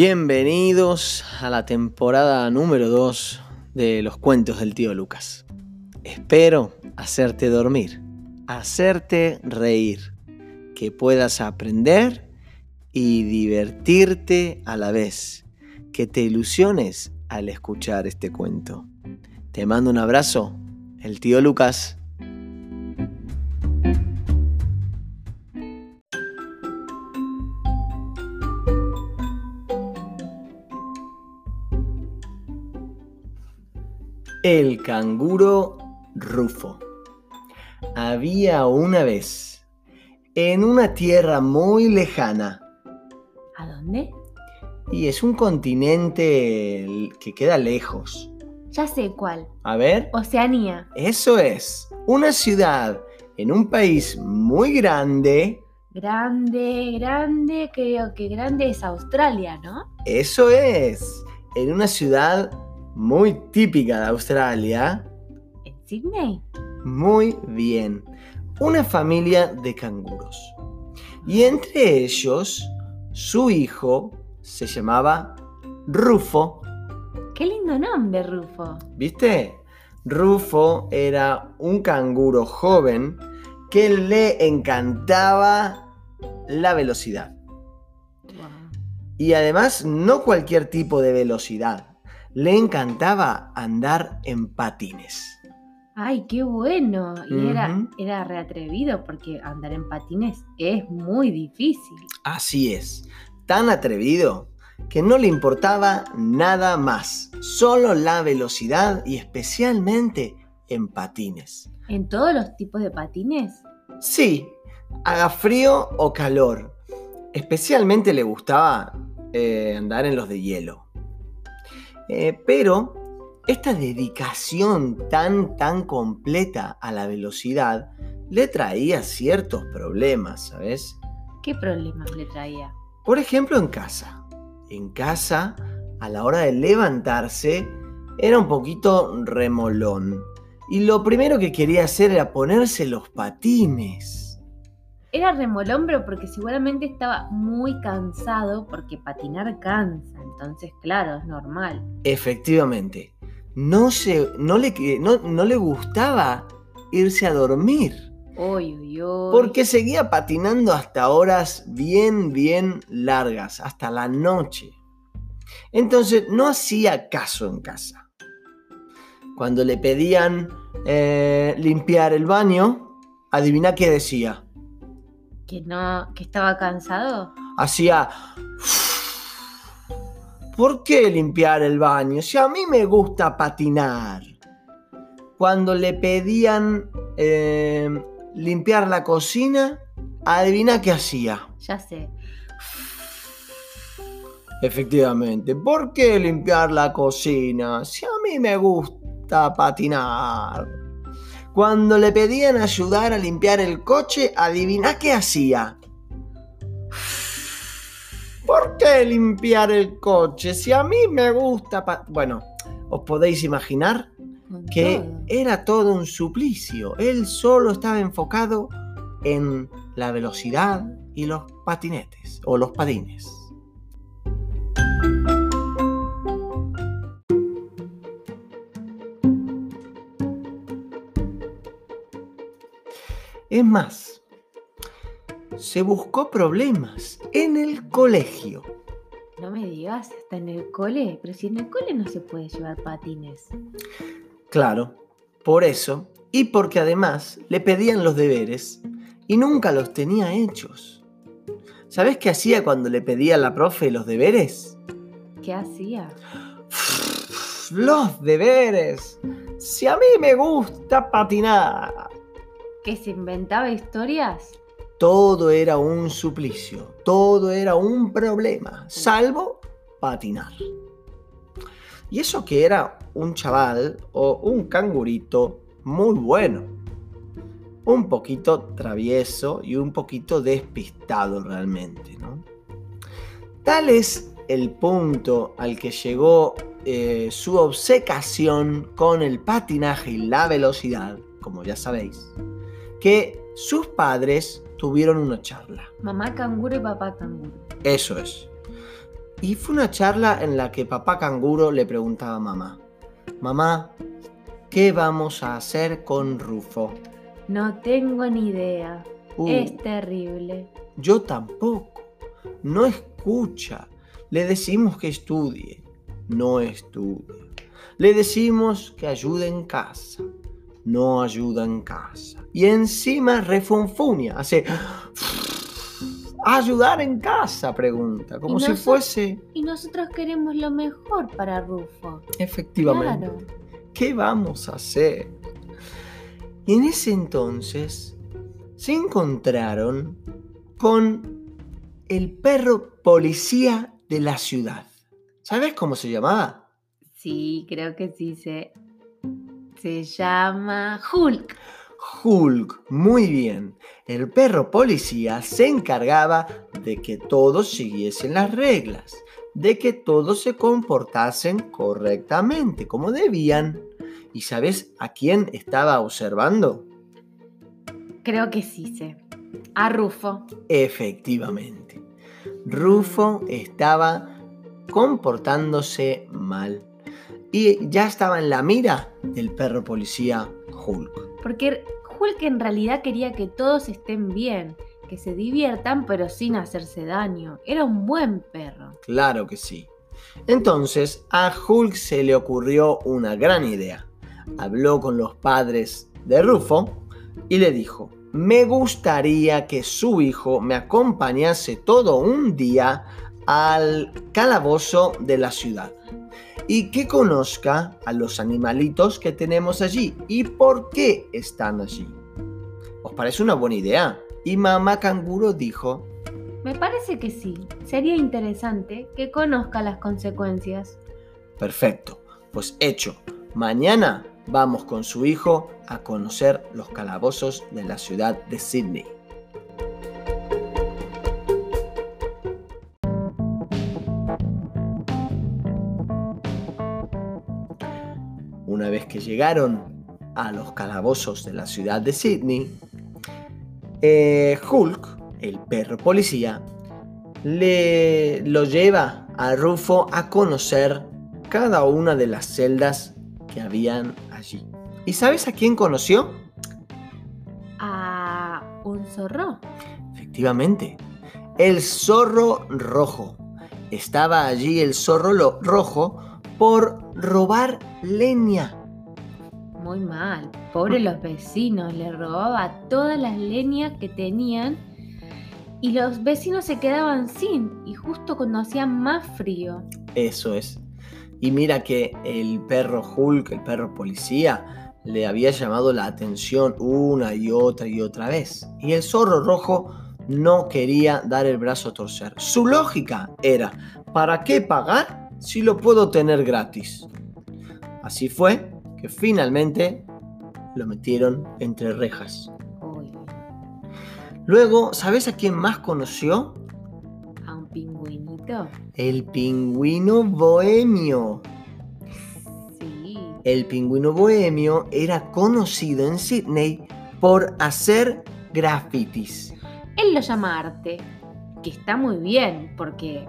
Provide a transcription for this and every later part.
Bienvenidos a la temporada número 2 de los cuentos del tío Lucas. Espero hacerte dormir, hacerte reír, que puedas aprender y divertirte a la vez, que te ilusiones al escuchar este cuento. Te mando un abrazo, el tío Lucas. El canguro Rufo. Había una vez, en una tierra muy lejana, ¿A dónde? y es un continente que queda lejos. Ya sé cuál. A ver, Oceanía. eso es, una ciudad en un país muy grande, Grande, grande, creo que grande es Australia, ¿no? eso es, en una ciudad muy típica de Australia, ¿En Sydney? Muy bien. Una familia de canguros. Y entre ellos, su hijo se llamaba Rufo. Qué lindo nombre, Rufo. ¿Viste? Rufo era un canguro joven que le encantaba la velocidad. Y además, no cualquier tipo de velocidad. Le encantaba andar en patines. Ay, qué bueno. Y era, era reatrevido porque andar en patines es muy difícil. Así es, tan atrevido que no le importaba nada más, solo la velocidad y especialmente en patines. ¿En todos los tipos de patines? Sí, haga frío o calor. Especialmente le gustaba eh, andar en los de hielo. Eh, pero esta dedicación tan, tan completa a la velocidad le traía ciertos problemas, ¿sabes? ¿Qué problemas le traía? Por ejemplo, en casa. En casa, a la hora de levantarse, era un poquito remolón. Y lo primero que quería hacer era ponerse los patines. Era remolón, pero porque seguramente estaba muy cansado porque patinar cansa. Entonces, claro, es normal. Efectivamente, no, se, no, le, no, no le gustaba irse a dormir. Porque seguía patinando hasta horas bien, bien largas, hasta la noche. Entonces no hacía caso en casa. Cuando le pedían eh, limpiar el baño, adivina qué decía. ¿Que no, que estaba cansado? Hacía... ¿Por qué limpiar el baño? Si a mí me gusta patinar. Cuando le pedían eh, limpiar la cocina, adivina qué hacía. Ya sé. Efectivamente, ¿por qué limpiar la cocina? Si a mí me gusta patinar. Cuando le pedían ayudar a limpiar el coche, adivina qué hacía. ¿Por qué limpiar el coche? Si a mí me gusta... Bueno, os podéis imaginar que era todo un suplicio. Él solo estaba enfocado en la velocidad y los patinetes o los patines. Es más, se buscó problemas en el colegio. No me digas, está en el cole. Pero si en el cole no se puede llevar patines. Claro, por eso, y porque además le pedían los deberes y nunca los tenía hechos. ¿Sabes qué hacía cuando le pedía a la profe los deberes? ¿Qué hacía? Los deberes. Si a mí me gusta patinar. ¿Que se inventaba historias? Todo era un suplicio, todo era un problema, salvo patinar. Y eso que era un chaval o un cangurito muy bueno. Un poquito travieso y un poquito despistado realmente. Tal es el punto al que llegó eh, su obsecación con el patinaje y la velocidad, como ya sabéis, que sus padres tuvieron una charla. Mamá canguro y papá canguro. Eso es. Y fue una charla en la que papá canguro le preguntaba a mamá, mamá, ¿qué vamos a hacer con Rufo? No tengo ni idea. Uh, Es terrible. Yo tampoco. No escucha. Le decimos que estudie. No estudia. Le decimos que ayude en casa. No ayuda en casa. Y encima refunfuña. Hace... ¿Ayudar en casa? Pregunta. Como si fuese... Y nosotros queremos lo mejor para Rufo. Efectivamente. Claro. ¿Qué vamos a hacer? Y en ese entonces se encontraron con el perro policía de la ciudad. ¿Sabes cómo se llamaba? Sí, creo que sí. Se llama Hulk. Hulk. Muy bien. El perro policía se encargaba de que todos siguiesen las reglas, de que todos se comportasen correctamente, como debían. ¿Y sabes a quién estaba observando? Creo que sí sé. A Rufo. Efectivamente. Rufo estaba comportándose mal. Y ya estaba en la mira del perro policía Hulk. Porque Hulk en realidad quería que todos estén bien, que se diviertan pero sin hacerse daño. Era un buen perro. Claro que sí. Entonces a Hulk se le ocurrió una gran idea. Habló con los padres de Rufo y le dijo, me gustaría que su hijo me acompañase todo un día al calabozo de la ciudad y que conozca a los animalitos que tenemos allí y por qué están allí. ¿Os parece una buena idea? Y mamá canguro dijo, Me parece que sí. Sería interesante que conozca las consecuencias. perfecto, pues hecho, mañana vamos con su hijo a conocer los calabozos de la ciudad de Sydney. Que llegaron a los calabozos de la ciudad de Sydney, eh, Hulk, el perro policía, le lo lleva a Rufo a conocer cada una de las celdas que habían allí. ¿Y sabes a quién conoció? A un zorro. Efectivamente, el zorro rojo. Estaba allí el zorro rojo por robar leña. Muy mal. Pobre los vecinos. Le robaba todas las leñas que tenían. Y los vecinos se quedaban sin. Y justo cuando hacía más frío. Eso es. Y mira que el perro Hulk, el perro policía, le había llamado la atención una y otra y otra vez. Y el zorro rojo no quería dar el brazo a torcer. Su lógica era, ¿para qué pagar si lo puedo tener gratis? Así fue que finalmente lo metieron entre rejas. Uy, Luego, ¿sabes a quién más conoció? a un pingüinito. El pingüino bohemio. Sí. El pingüino bohemio era conocido en Sydney por hacer grafitis. Él lo llama arte. Que está muy bien. Porque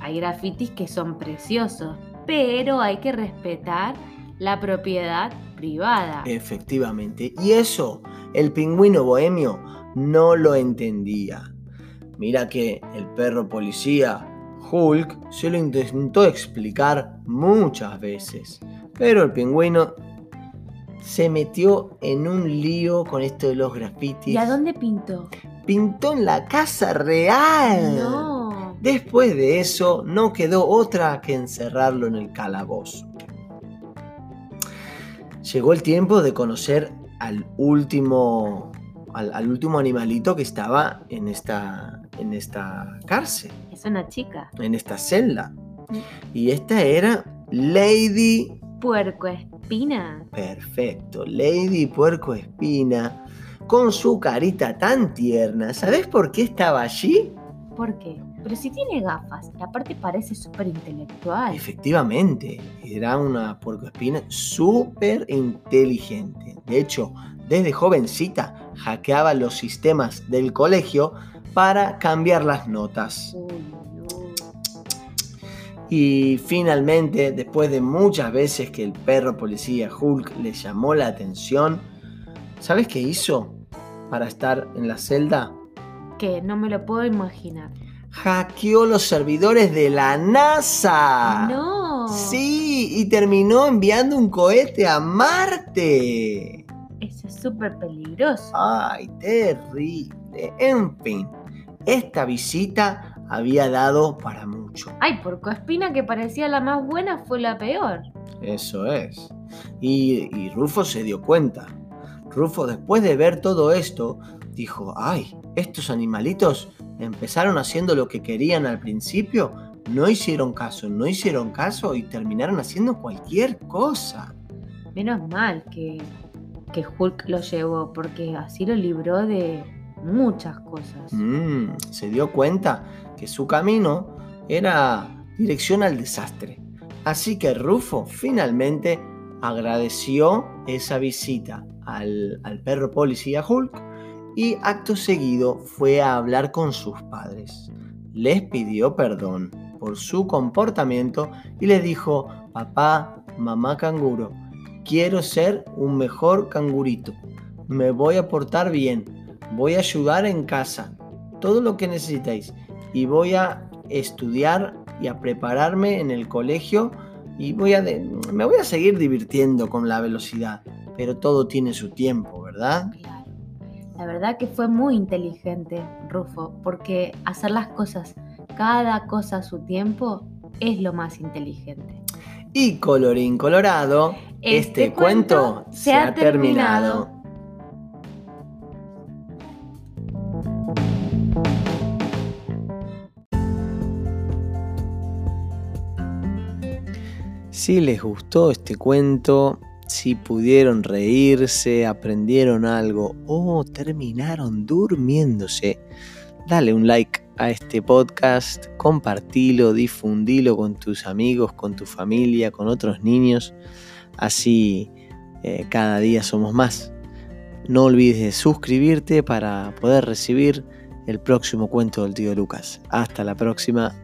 hay grafitis que son preciosos. Pero hay que respetar la propiedad privada. Efectivamente. Y eso, el pingüino bohemio no lo entendía. Mira que el perro policía, Hulk, se lo intentó explicar muchas veces. Pero el pingüino se metió en un lío con esto de los grafitis. ¿Y a dónde pintó? Pintó en la casa real. No. Después de eso, no quedó otra que encerrarlo en el calabozo. Llegó el tiempo de conocer al último, al, al último animalito que estaba en esta, en esta cárcel, Es una chica. en esta celda. Y esta era Lady Puerco espina. Perfecto, Lady Puerco Espina, con su carita tan tierna. ¿Sabes por qué estaba allí? ¿Por qué? Pero si tiene gafas, y aparte parece súper intelectual. Efectivamente, era una puercoespina súper inteligente. De hecho, desde jovencita hackeaba los sistemas del colegio para cambiar las notas. Uy. Y finalmente, después de muchas veces que el perro policía Hulk le llamó la atención, ¿sabes qué hizo para estar en la celda? Que no me lo puedo imaginar. Hackeó los servidores de la NASA. No. Sí, y terminó enviando un cohete a Marte. Eso es súper peligroso. Ay, terrible. En fin, esta visita había dado para mucho. Ay, por Cospina que parecía la más buena fue la peor. Eso es. Y, y Rufo se dio cuenta. Rufo, después de ver todo esto, dijo, ay, estos animalitos empezaron haciendo lo que querían al principio, no hicieron caso, no hicieron caso y terminaron haciendo cualquier cosa. Menos mal que, que Hulk lo llevó, porque así lo libró de muchas cosas. Mm, se dio cuenta que su camino era dirección al desastre. Así que Rufo finalmente agradeció esa visita al, al perro policía Hulk y acto seguido fue a hablar con sus padres. Les pidió perdón por su comportamiento y les dijo, papá, mamá canguro, quiero ser un mejor cangurito, me voy a portar bien, voy a ayudar en casa, todo lo que necesitéis y voy a estudiar y a prepararme en el colegio y voy a me voy a seguir divirtiendo con la velocidad, pero todo tiene su tiempo, ¿verdad? La verdad que fue muy inteligente, Rufo, porque hacer las cosas, cada cosa a su tiempo, es lo más inteligente. Y colorín colorado, este, Este cuento, cuento se ha terminado. Si les gustó este cuento, si pudieron reírse, aprendieron algo o terminaron durmiéndose, dale un like a este podcast, compartilo, difundilo con tus amigos, con tu familia, con otros niños. Así eh, cada día somos más. No olvides de suscribirte para poder recibir el próximo cuento del tío Lucas. Hasta la próxima.